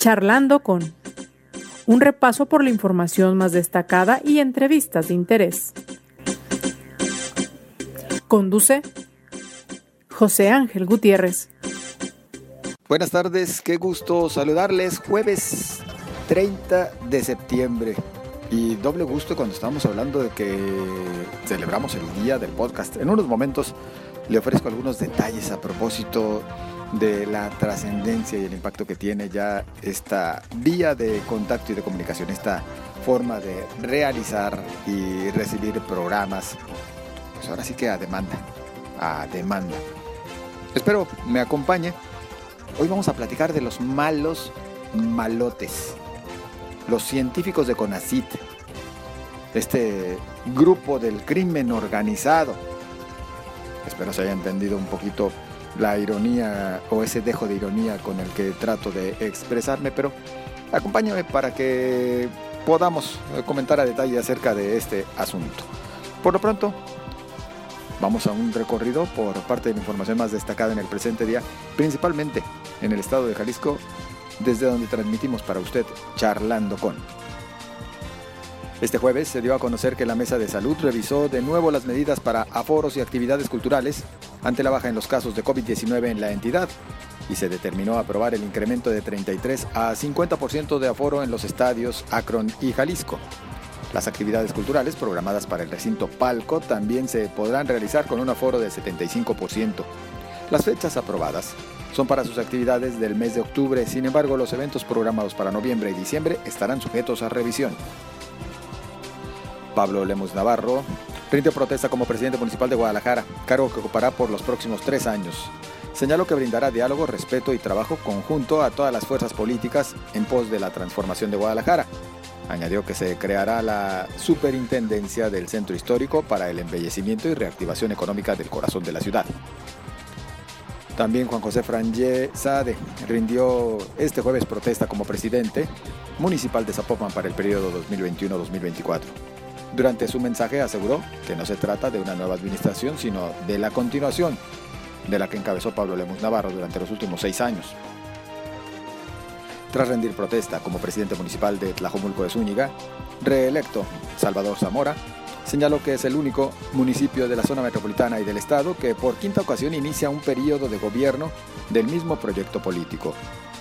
Charlando con un repaso por la información más destacada y entrevistas de interés. Conduce José Ángel Gutiérrez. Buenas tardes, qué gusto saludarles. Jueves 30 de septiembre. Y doble gusto cuando estamos hablando de que celebramos el día del podcast. En unos momentos le ofrezco algunos detalles a propósito de la trascendencia y el impacto que tiene ya esta vía de contacto y de comunicación, esta forma de realizar y recibir programas, pues ahora sí que a demanda, a demanda. Espero me acompañe. Hoy vamos a platicar de los malos malotes, los científicos de CONACIT, este grupo del crimen organizado. Espero se haya entendido un poquito la ironía o ese dejo de ironía con el que trato de expresarme, pero acompáñame para que podamos eh, comentar a detalle acerca de este asunto. Por lo pronto, vamos a un recorrido por parte de la información más destacada en el presente día, principalmente en el estado de Jalisco, desde donde transmitimos para usted charlando con. Este jueves se dio a conocer que la Mesa de Salud revisó de nuevo las medidas para aforos y actividades culturales ante la baja en los casos de COVID-19 en la entidad y se determinó aprobar el incremento de 33 a 50% de aforo en los estadios Akron y Jalisco. Las actividades culturales programadas para el recinto Palco también se podrán realizar con un aforo de 75%. Las fechas aprobadas son para sus actividades del mes de octubre, sin embargo los eventos programados para noviembre y diciembre estarán sujetos a revisión. Pablo Lemus Navarro rindió protesta como presidente municipal de Guadalajara, cargo que ocupará por los próximos tres años. Señaló que brindará diálogo, respeto y trabajo conjunto a todas las fuerzas políticas en pos de la transformación de Guadalajara. Añadió que se creará la superintendencia del centro histórico para el embellecimiento y reactivación económica del corazón de la ciudad. También Juan José Frangé Sade rindió este jueves protesta como presidente municipal de Zapopan para el periodo 2021-2024. Durante su mensaje aseguró que no se trata de una nueva administración, sino de la continuación de la que encabezó Pablo Lemus Navarro durante los últimos seis años. Tras rendir protesta como presidente municipal de Tlajomulco de Zúñiga, reelecto Salvador Zamora, señaló que es el único municipio de la zona metropolitana y del estado que por quinta ocasión inicia un periodo de gobierno del mismo proyecto político,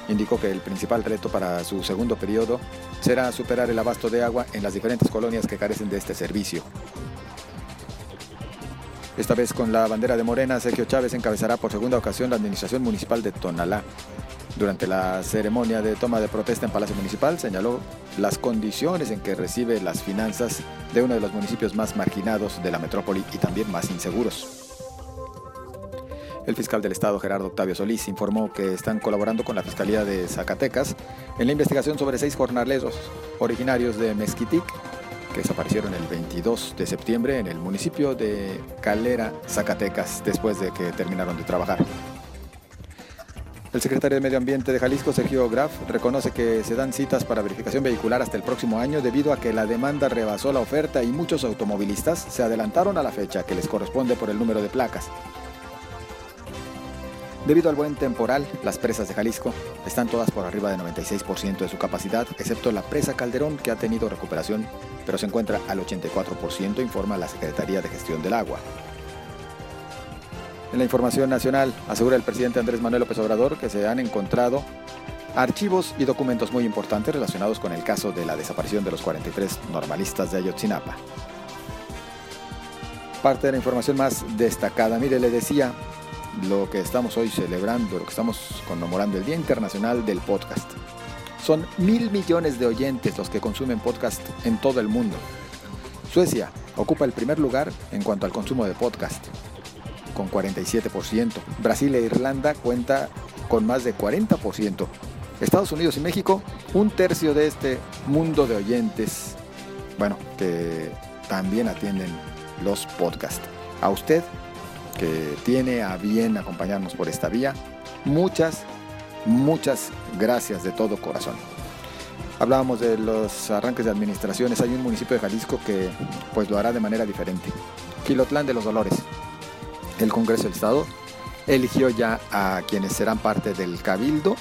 indicó que el principal reto para su segundo periodo será superar el abasto de agua en las diferentes colonias que carecen de este servicio. Esta vez con la bandera de Morena, Sergio Chávez encabezará por segunda ocasión la administración municipal de Tonalá. Durante la ceremonia de toma de protesta en Palacio Municipal señaló las condiciones en que recibe las finanzas de uno de los municipios más marginados de la metrópoli y también más inseguros. El fiscal del Estado, Gerardo Octavio Solís, informó que están colaborando con la Fiscalía de Zacatecas en la investigación sobre seis jornaleros originarios de Mezquitic que desaparecieron el 22 de septiembre en el municipio de Calera, Zacatecas, después de que terminaron de trabajar. El secretario de Medio Ambiente de Jalisco, Sergio Graf, reconoce que se dan citas para verificación vehicular hasta el próximo año debido a que la demanda rebasó la oferta y muchos automovilistas se adelantaron a la fecha que les corresponde por el número de placas. Debido al buen temporal, las presas de Jalisco están todas por arriba del 96% de su capacidad, excepto la presa Calderón que ha tenido recuperación, pero se encuentra al 84%, informa la Secretaría de Gestión del Agua. En la información nacional, asegura el presidente Andrés Manuel López Obrador que se han encontrado archivos y documentos muy importantes relacionados con el caso de la desaparición de los 43 normalistas de Ayotzinapa. Parte de la información más destacada, mire, le decía, lo que estamos hoy celebrando, lo que estamos conmemorando, el Día Internacional del Podcast. Son mil millones de oyentes los que consumen podcast en todo el mundo. Suecia ocupa el primer lugar en cuanto al consumo de podcast, con 47%. Brasil e Irlanda cuenta con más de 40%. Estados Unidos y México, un tercio de este mundo de oyentes, bueno, que también atienden los podcasts. A usted que tiene a bien acompañarnos por esta vía. Muchas, muchas gracias de todo corazón. Hablábamos de los arranques de administraciones. Hay un municipio de Jalisco que pues lo hará de manera diferente. Quilotlán de los Dolores. El Congreso del Estado eligió ya a quienes serán parte del Cabildo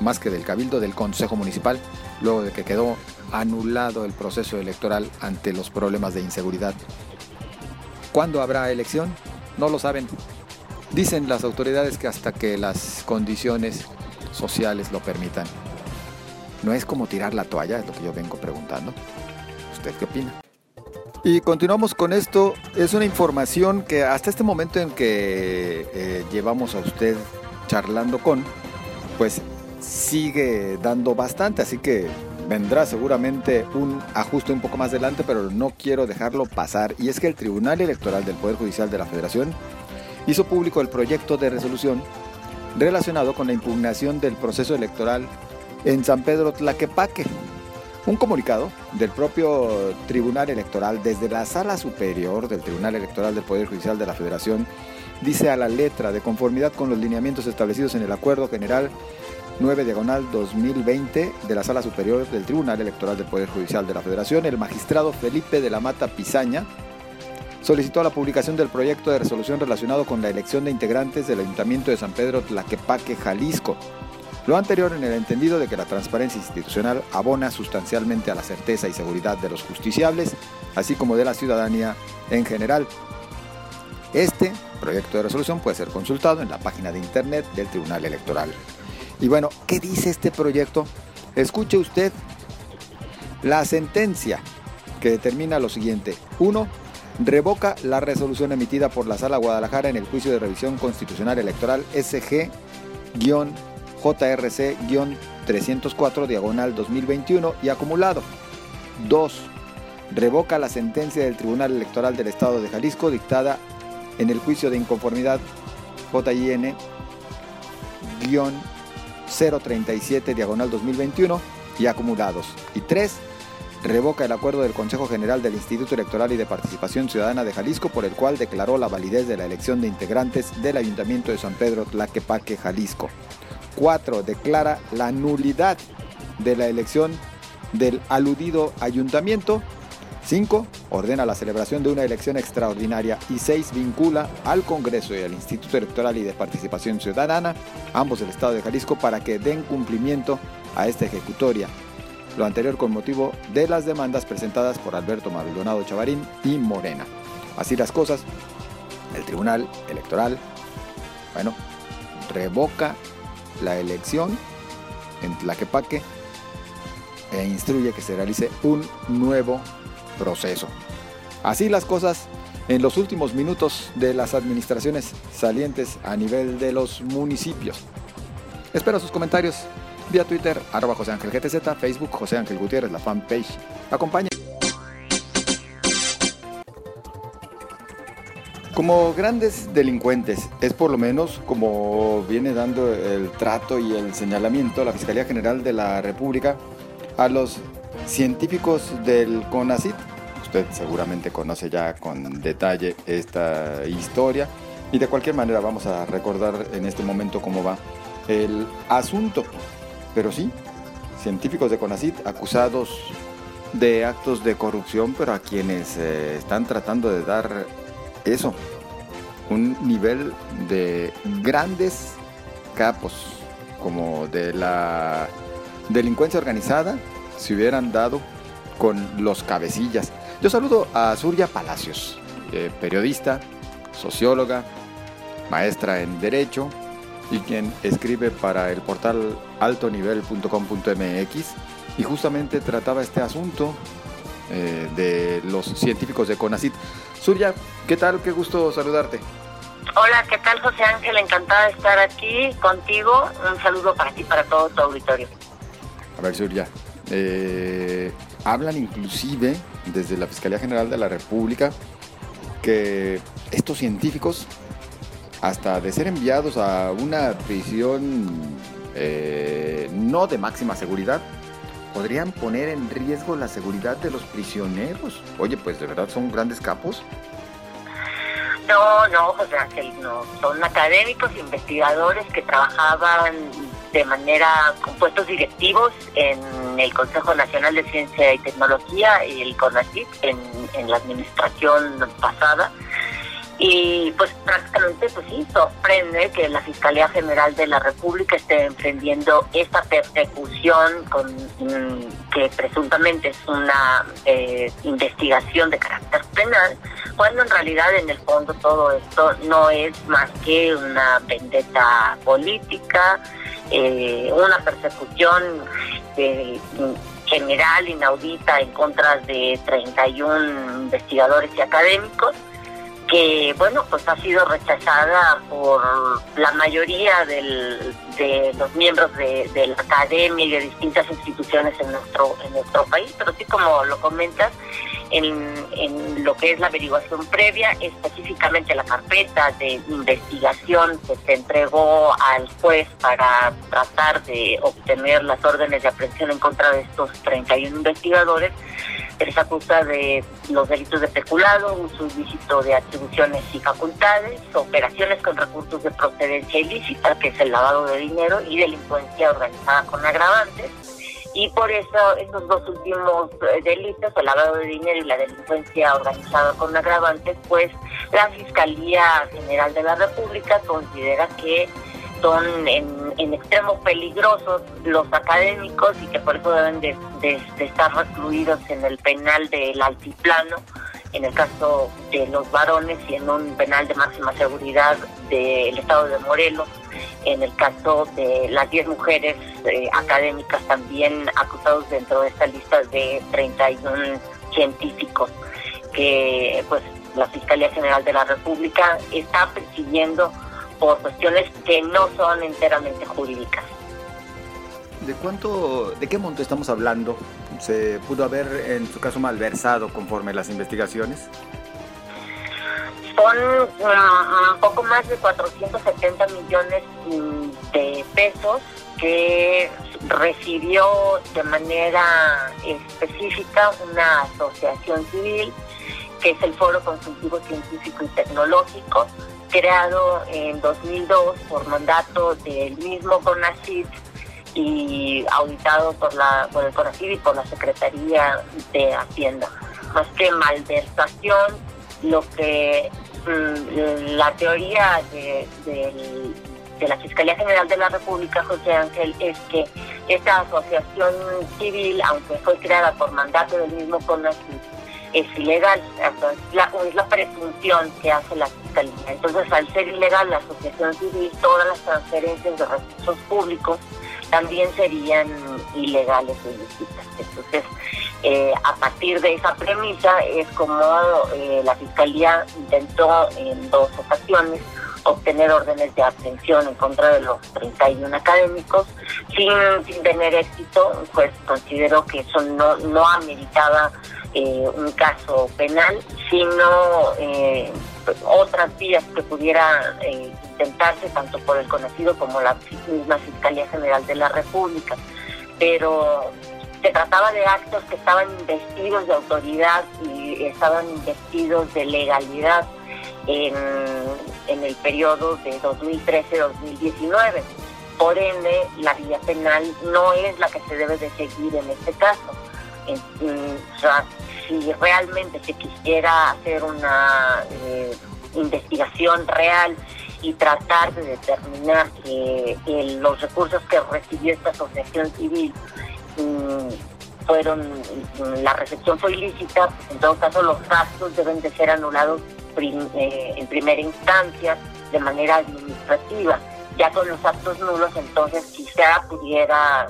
más que del Cabildo, del Consejo Municipal, luego de que quedó anulado el proceso electoral ante los problemas de inseguridad. ¿Cuándo habrá elección? No lo saben. Dicen las autoridades que hasta que las condiciones sociales lo permitan. No es como tirar la toalla, es lo que yo vengo preguntando. ¿Usted qué opina? Y continuamos con esto. Es una información que hasta este momento en que eh, llevamos a usted charlando con, pues sigue dando bastante, así que vendrá seguramente un ajuste un poco más adelante, pero no quiero dejarlo pasar. Y es que el Tribunal Electoral del Poder Judicial de la Federación hizo público el proyecto de resolución relacionado con la impugnación del proceso electoral en San Pedro Tlaquepaque. Un comunicado del propio Tribunal Electoral desde la Sala Superior del Tribunal Electoral del Poder Judicial de la Federación dice a la letra de conformidad con los lineamientos establecidos en el Acuerdo General 9 Diagonal 2020 de la Sala Superior del Tribunal Electoral del Poder Judicial de la Federación, el magistrado Felipe de la Mata Pizaña solicitó la publicación del proyecto de resolución relacionado con la elección de integrantes del Ayuntamiento de San Pedro Tlaquepaque, Jalisco. Lo anterior en el entendido de que la transparencia institucional abona sustancialmente a la certeza y seguridad de los justiciables, así como de la ciudadanía en general. Este proyecto de resolución puede ser consultado en la página de internet del Tribunal Electoral. Y bueno, ¿qué dice este proyecto? Escuche usted la sentencia que determina lo siguiente. Uno, revoca la resolución emitida por la Sala Guadalajara en el juicio de revisión constitucional electoral SG-JRC-304 diagonal 2021 y acumulado. 2. Revoca la sentencia del Tribunal Electoral del Estado de Jalisco dictada en el juicio de inconformidad JIN 037 diagonal 2021 y acumulados. Y 3. Revoca el acuerdo del Consejo General del Instituto Electoral y de Participación Ciudadana de Jalisco por el cual declaró la validez de la elección de integrantes del Ayuntamiento de San Pedro Tlaquepaque, Jalisco. 4. Declara la nulidad de la elección del aludido ayuntamiento 5. Ordena la celebración de una elección extraordinaria. Y 6. Vincula al Congreso y al Instituto Electoral y de Participación Ciudadana, ambos del Estado de Jalisco, para que den cumplimiento a esta ejecutoria. Lo anterior con motivo de las demandas presentadas por Alberto Maldonado Chavarín y Morena. Así las cosas, el Tribunal Electoral, bueno, revoca la elección en Tlaquepaque e instruye que se realice un nuevo proceso. Así las cosas en los últimos minutos de las administraciones salientes a nivel de los municipios. Espero sus comentarios vía Twitter, arroba José Ángel GTZ, Facebook José Ángel Gutiérrez, la fanpage. Acompaña. Como grandes delincuentes, es por lo menos como viene dando el trato y el señalamiento la Fiscalía General de la República a los científicos del CONACIT. Usted seguramente conoce ya con detalle esta historia y de cualquier manera vamos a recordar en este momento cómo va el asunto. Pero sí, científicos de CONACIT acusados de actos de corrupción, pero a quienes eh, están tratando de dar eso, un nivel de grandes capos, como de la delincuencia organizada, se hubieran dado con los cabecillas. Yo saludo a Surya Palacios, eh, periodista, socióloga, maestra en Derecho y quien escribe para el portal altonivel.com.mx y justamente trataba este asunto eh, de los científicos de CONACIT. Surya, ¿qué tal? Qué gusto saludarte. Hola, ¿qué tal José Ángel? Encantada de estar aquí contigo. Un saludo para ti, para todo tu auditorio. A ver, Surya, eh, hablan inclusive desde la Fiscalía General de la República que estos científicos, hasta de ser enviados a una prisión eh, no de máxima seguridad, podrían poner en riesgo la seguridad de los prisioneros. Oye, pues de verdad son grandes capos. No, no, José Ángel, no. Son académicos, investigadores que trabajaban de manera con puestos directivos en el Consejo Nacional de Ciencia y Tecnología y el CONACYT en, la administración pasada. Y pues prácticamente, pues sí, sorprende que la Fiscalía General de la República esté emprendiendo esta persecución con mm, que presuntamente es una eh, investigación de carácter penal, cuando en realidad en el fondo todo esto no es más que una vendetta política, eh, una persecución eh, general, inaudita, en contra de 31 investigadores y académicos que bueno pues ha sido rechazada por la mayoría de los miembros de, de, la academia y de distintas instituciones en nuestro en nuestro país. Pero sí como lo comentas en, lo que es la averiguación previa específicamente la carpeta de investigación que se entregó al juez para tratar de obtener las órdenes de aprehensión en contra de estos 31 investigadores se les acusa de los delitos de peculado, uso ilícito de atribuciones y facultades, operaciones con recursos de procedencia ilícita, que es el lavado de dinero, y delincuencia organizada con agravantes. Y por eso esos dos últimos eh, delitos, el lavado de dinero y la delincuencia organizada con agravantes, pues la Fiscalía General de la República considera que son en, en extremo peligrosos los académicos y que por eso deben de, estar recluidos en el penal del altiplano, en el caso de los varones y en un penal de máxima seguridad del estado de Morelos, en el caso de las 10 mujeres eh, académicas también acusados dentro de esta lista de 31 científicos que pues la Fiscalía General de la República está persiguiendo por cuestiones que no son enteramente jurídicas. ¿De cuánto, de qué monto estamos hablando? ¿Se pudo haber en su caso malversado conforme las investigaciones? Son mm, un poco más de 470 millones de pesos que recibió de manera específica una asociación civil que es el Foro Consultivo Científico y Tecnológico, creado en 2002 por mandato del mismo CONACYT y auditado por la por el CONACYT y por la Secretaría de Hacienda. Más que malversación, lo que mm, la teoría de, de, la Fiscalía General de la República, José Ángel, es que esta asociación civil, aunque fue creada por mandato del mismo CONACYT, es ilegal. es la presunción que hace la Fiscalía. Entonces, al ser ilegal la asociación civil, todas las transferencias de recursos públicos también serían ilegales o ilícitas. Entonces, eh, a partir de esa premisa es como eh, la Fiscalía intentó en dos ocasiones obtener órdenes de aprehensión en contra de los 31 académicos sin, sin tener éxito, pues considero que eso no, no ameritaba eh, un caso penal, sino eh, otras vías que pudiera eh, intentarse tanto por el conocido como la misma Fiscalía General de la República. Pero se trataba de actos que estaban investidos de autoridad y estaban investidos de legalidad en, en el periodo de 2013-2019. Por ende, la vía penal no es la que se debe de seguir en este caso. sea, si realmente se quisiera hacer una eh, investigación real y tratar de determinar que, los recursos que recibió esta asociación civil mm, fueron, mm, la recepción fue ilícita, en todo caso los gastos deben de ser anulados eh, en primera instancia de manera administrativa. Ya con los actos nulos entonces quizá pudiera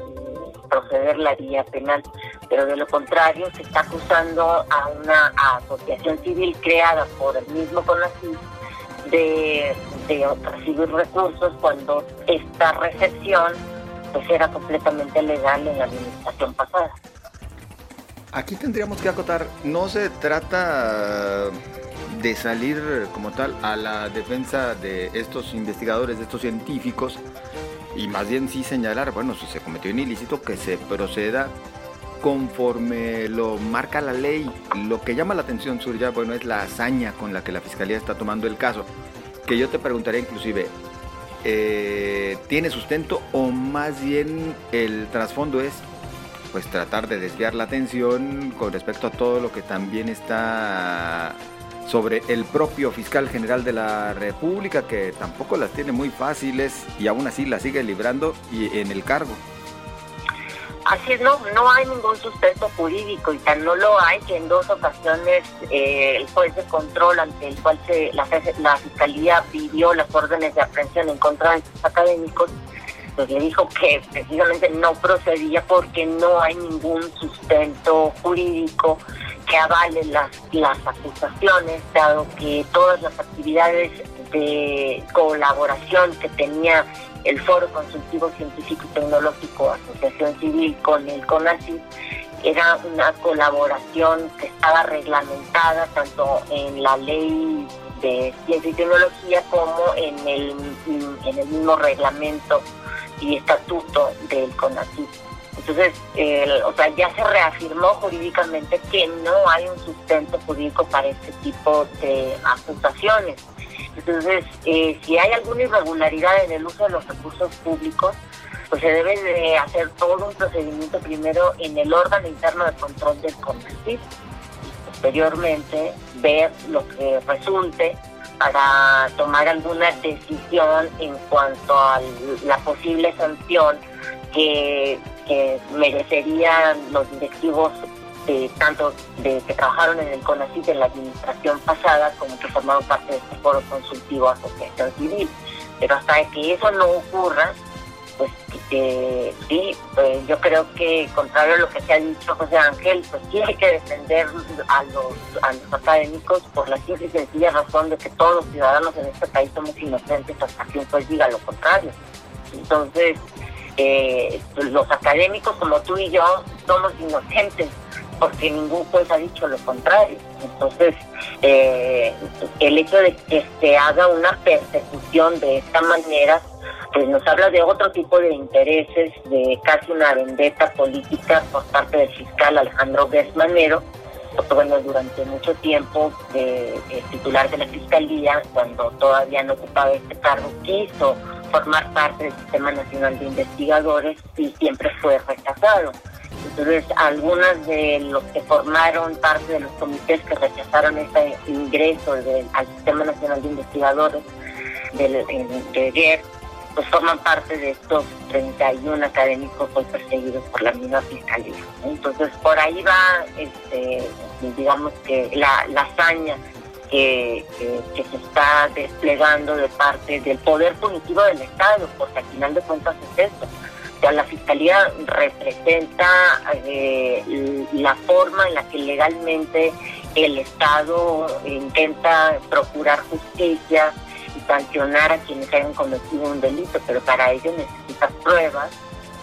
proceder la vía penal pero de lo contrario se está acusando a una asociación civil creada por el mismo CONACYT de, de recibir recursos cuando esta recepción pues era completamente legal en la administración pasada. Aquí tendríamos que acotar, no se trata de salir como tal a la defensa de estos investigadores, de estos científicos, y más bien sí señalar, bueno, si se cometió un ilícito, que se proceda conforme lo marca la ley. Lo que llama la atención, Surya, bueno, es la hazaña con la que la Fiscalía está tomando el caso. Que yo te preguntaría inclusive, eh, ¿tiene sustento o más bien el trasfondo es pues tratar de desviar la atención con respecto a todo lo que también está sobre el propio fiscal general de la República, que tampoco las tiene muy fáciles y aún así las sigue librando y en el cargo. Así es, no, no hay ningún sustento jurídico y tan no lo hay que en dos ocasiones eh, el juez de control ante el cual se, la, la fiscalía pidió las órdenes de aprehensión en contra de estos académicos, pues le dijo que precisamente no procedía porque no hay ningún sustento jurídico que avale las, las acusaciones, dado que todas las actividades de colaboración que tenía el Foro Consultivo Científico y Tecnológico Asociación Civil con el CONACYT era una colaboración que estaba reglamentada tanto en la ley de ciencia y tecnología como en el, en el mismo reglamento y estatuto del CONACYT. Entonces, o sea, ya se reafirmó jurídicamente que no hay un sustento jurídico para este tipo de acusaciones. Entonces, eh, si hay alguna irregularidad en el uso de los recursos públicos, pues se debe de hacer todo un procedimiento primero en el órgano interno de control del CONACYT y posteriormente ver lo que resulte para tomar alguna decisión en cuanto a la posible sanción que, que merecerían los directivos de, tanto de que trabajaron en el CONACYT en la administración pasada como que formaron parte de este foro consultivo asociación civil. Pero hasta que eso no ocurra, pues eh, sí, pues, yo creo que contrario a lo que se ha dicho José Ángel, pues hay que defender a los, a los académicos por la simple y sencilla razón de que todos los ciudadanos en este país somos inocentes hasta que un diga lo contrario. Entonces, eh, los académicos como tú y yo somos inocentes porque ningún juez ha dicho lo contrario. Entonces, eh, el hecho de que se haga una persecución de esta manera, pues nos habla de otro tipo de intereses, de casi una vendetta política por parte del fiscal Alejandro Gersmanero, porque bueno, durante mucho tiempo eh, titular de la fiscalía, cuando todavía no ocupaba este cargo, quiso formar parte del Sistema Nacional de Investigadores y siempre fue rechazado. Entonces, algunas de los que formaron parte de los comités que rechazaron este ingreso al Sistema Nacional de Investigadores del, de GER, pues forman parte de estos 31 académicos hoy perseguidos por la misma fiscalía. Entonces, por ahí va, este, digamos que la, hazaña que, se está desplegando de parte del poder punitivo del Estado, porque al final de cuentas es esto. La Fiscalía representa eh, la forma en la que legalmente el Estado intenta procurar justicia y sancionar a quienes hayan cometido un delito, pero para ello necesita pruebas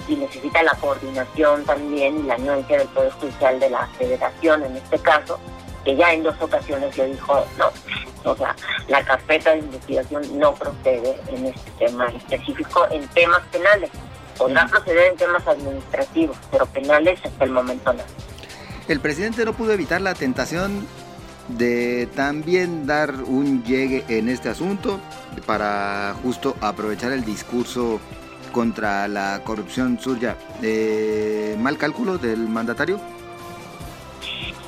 y necesita la coordinación también y la anuencia del Poder Judicial de la Federación en este caso, que ya en dos ocasiones le dijo no. O sea, la carpeta de investigación no procede en este tema específico en temas penales. Podrá proceder en temas administrativos, pero penales hasta el momento no. El presidente no pudo evitar la tentación de también dar un llegue en este asunto para justo aprovechar el discurso contra la corrupción suya. Eh, ¿Mal cálculo del mandatario?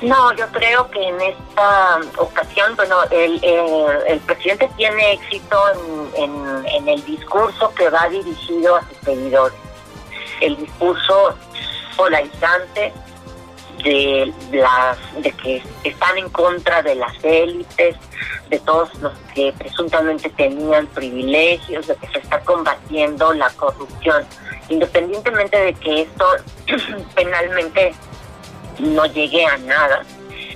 No, yo creo que en esta ocasión, bueno, el, el, presidente tiene éxito en, en, el discurso que va dirigido a sus seguidores. El discurso polarizante de, las, de que están en contra de las élites, de todos los que presuntamente tenían privilegios, de que se está combatiendo la corrupción. Independientemente de que esto penalmente no llegué a nada.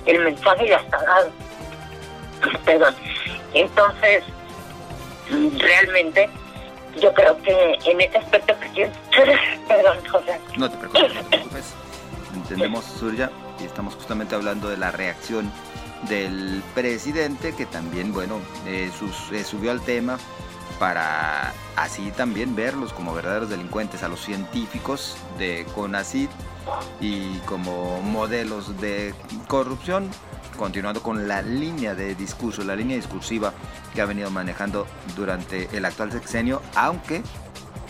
El mensaje ya está dado. Perdón. Entonces, realmente, yo creo que en este aspecto, perdón, José. No te preocupes, no te preocupes. Entendemos, Surya, y estamos justamente hablando de la reacción del presidente, que también, bueno, eh, eh, subió al tema para así también verlos como verdaderos delincuentes a los científicos de CONACID y como modelos de corrupción, continuando con la línea de discurso, la línea discursiva que ha venido manejando durante el actual sexenio, aunque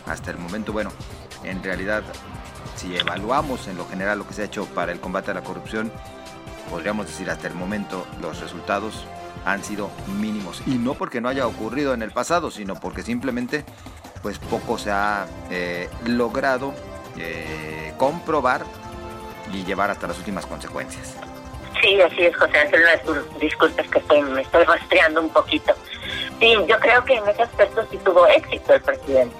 hasta el momento, bueno, en realidad, si evaluamos en lo general lo que se ha hecho para el combate a la corrupción, podríamos decir hasta el momento los resultados han sido mínimos. Y no porque no haya ocurrido en el pasado, sino porque simplemente pues poco se ha eh, logrado eh, comprobar y llevar hasta las últimas consecuencias. Sí, así es, José Ángel, disculpas que estoy, me estoy rastreando un poquito. Sí, yo creo que en ese aspecto sí tuvo éxito el presidente,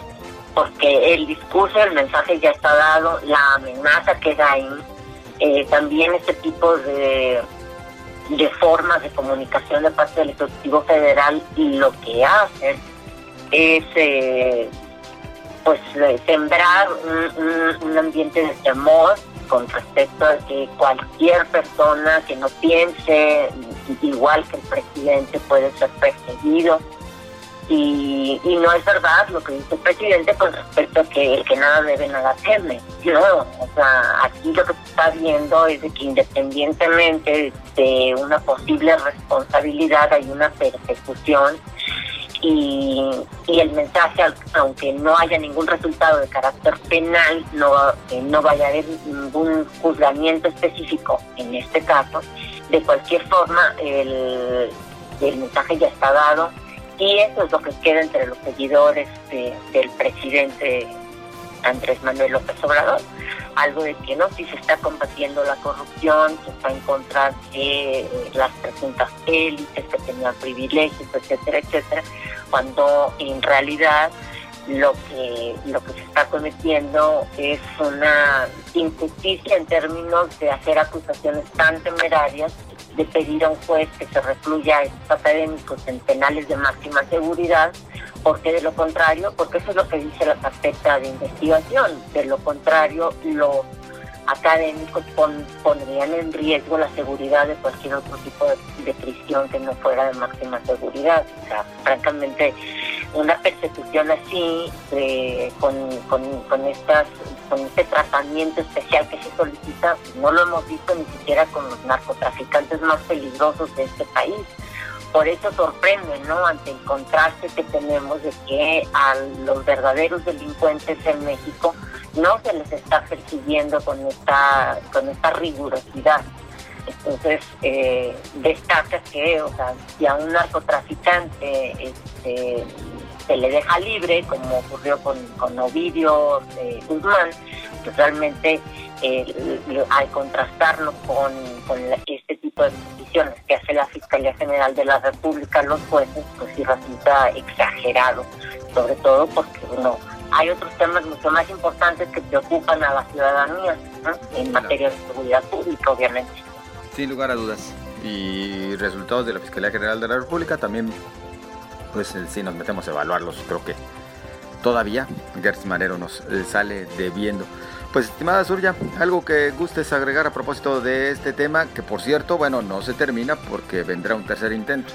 porque el discurso, el mensaje ya está dado, la amenaza queda ahí, eh, también este tipo de, de formas de comunicación de parte del Ejecutivo Federal y lo que hacen es eh, pues sembrar un, un, ambiente de temor con respecto a que cualquier persona que no piense igual que el presidente puede ser perseguido. Y, no es verdad lo que dice el presidente con respecto a que el que nada debe, nada teme. No, o sea, aquí lo que se está viendo es de que independientemente de una posible responsabilidad hay una persecución y, el mensaje, aunque no haya ningún resultado de carácter penal, no, no vaya a haber ningún juzgamiento específico en este caso, de cualquier forma el, el mensaje ya está dado y eso es lo que queda entre los seguidores del presidente Andrés Manuel López Obrador. Algo de que no, si se está combatiendo la corrupción, se está en contra de las presuntas élites que tenían privilegios, etcétera, etcétera, cuando en realidad lo que lo que se está cometiendo es una injusticia en términos de hacer acusaciones tan temerarias de pedir a un juez que se recluya a estos académicos en penales de máxima seguridad, porque de lo contrario, porque eso es lo que dice la carpeta de investigación, de lo contrario los académicos pondrían en riesgo la seguridad de cualquier otro tipo de, prisión que no fuera de máxima seguridad. O sea, francamente, una persecución así, eh, con, con, estas, con este tratamiento especial que se solicita, no lo hemos visto ni siquiera con los narcotraficantes más peligrosos de este país. Por eso sorprende, ¿no? Ante el contraste que tenemos de que a los verdaderos delincuentes en México no se les está persiguiendo con esta, con esta rigurosidad. Entonces, eh, destaca que, o sea, si a un narcotraficante este, se le deja libre, como ocurrió con, con Ovidio eh, Guzmán, pues realmente eh, al contrastarlo con, con este tipo de decisiones que hace la Fiscalía General de la República, los jueces, pues sí resulta exagerado, sobre todo porque uno hay otros temas mucho más importantes que preocupan a la ciudadanía en materia de seguridad pública, obviamente. Sin lugar a dudas. Y resultados de la Fiscalía General de la República también, pues eh, si nos metemos a evaluarlos, creo que todavía Gertz Manero nos eh, sale debiendo. Pues estimada Surya, algo que gustes agregar a propósito de este tema, que por cierto, bueno, no se termina porque vendrá un tercer intento.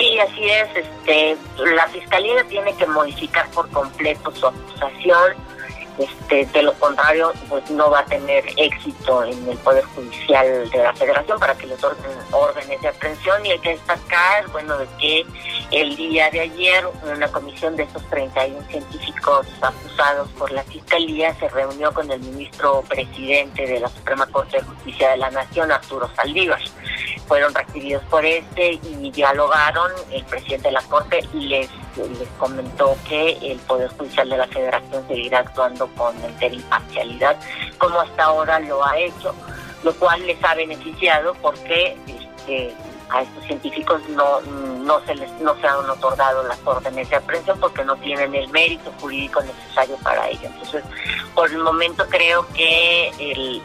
Sí, así es. Este, la fiscalía tiene que modificar por completo su acusación. Este, de lo contrario, pues no va a tener éxito en el Poder Judicial de la Federación para que les ordenen órdenes de aprehensión y hay que destacar, bueno, de que el día de ayer una comisión de estos 31 científicos acusados por la Fiscalía se reunió con el ministro presidente de la Suprema Corte de Justicia de la Nación, Arturo Saldívar fueron recibidos por este y dialogaron. El presidente de la Corte les, les comentó que el Poder Judicial de la Federación seguirá actuando con entera imparcialidad, como hasta ahora lo ha hecho, lo cual les ha beneficiado porque este, a estos científicos no, no, se les, no se han otorgado las órdenes de aprehensión porque no tienen el mérito jurídico necesario para ello. Entonces, por el momento creo que el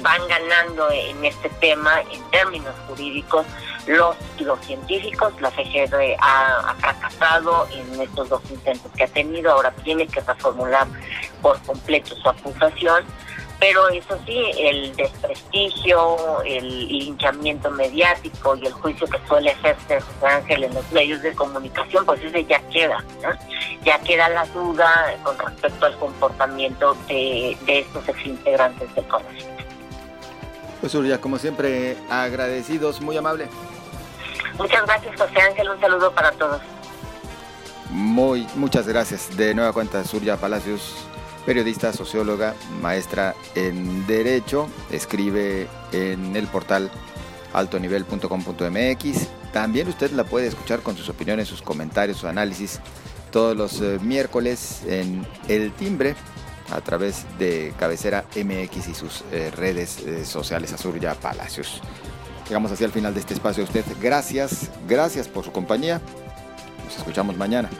van ganando en este tema en términos jurídicos los, los científicos, la FGR ha, fracasado en estos dos intentos que ha tenido, ahora tiene que reformular por completo su acusación, pero eso sí, el desprestigio, el linchamiento mediático y el juicio que suele hacerse José Ángel en los medios de comunicación, pues ese ya queda, ya queda la duda con respecto al comportamiento de, de estos exintegrantes del Consejo. Pues Surya, como siempre, agradecidos, muy amable. Muchas gracias, José Ángel. Un saludo para todos. Muy, muchas gracias. De nueva cuenta, Surya Palacios, periodista, socióloga, maestra en Derecho, escribe en el portal altonivel.com.mx. También usted la puede escuchar con sus opiniones, sus comentarios, su análisis todos los eh, miércoles en El Timbre a través de Cabecera MX y sus eh, redes eh, sociales Azurya Palacios. Llegamos así al final de este espacio. A usted, gracias, gracias por su compañía. Nos escuchamos mañana.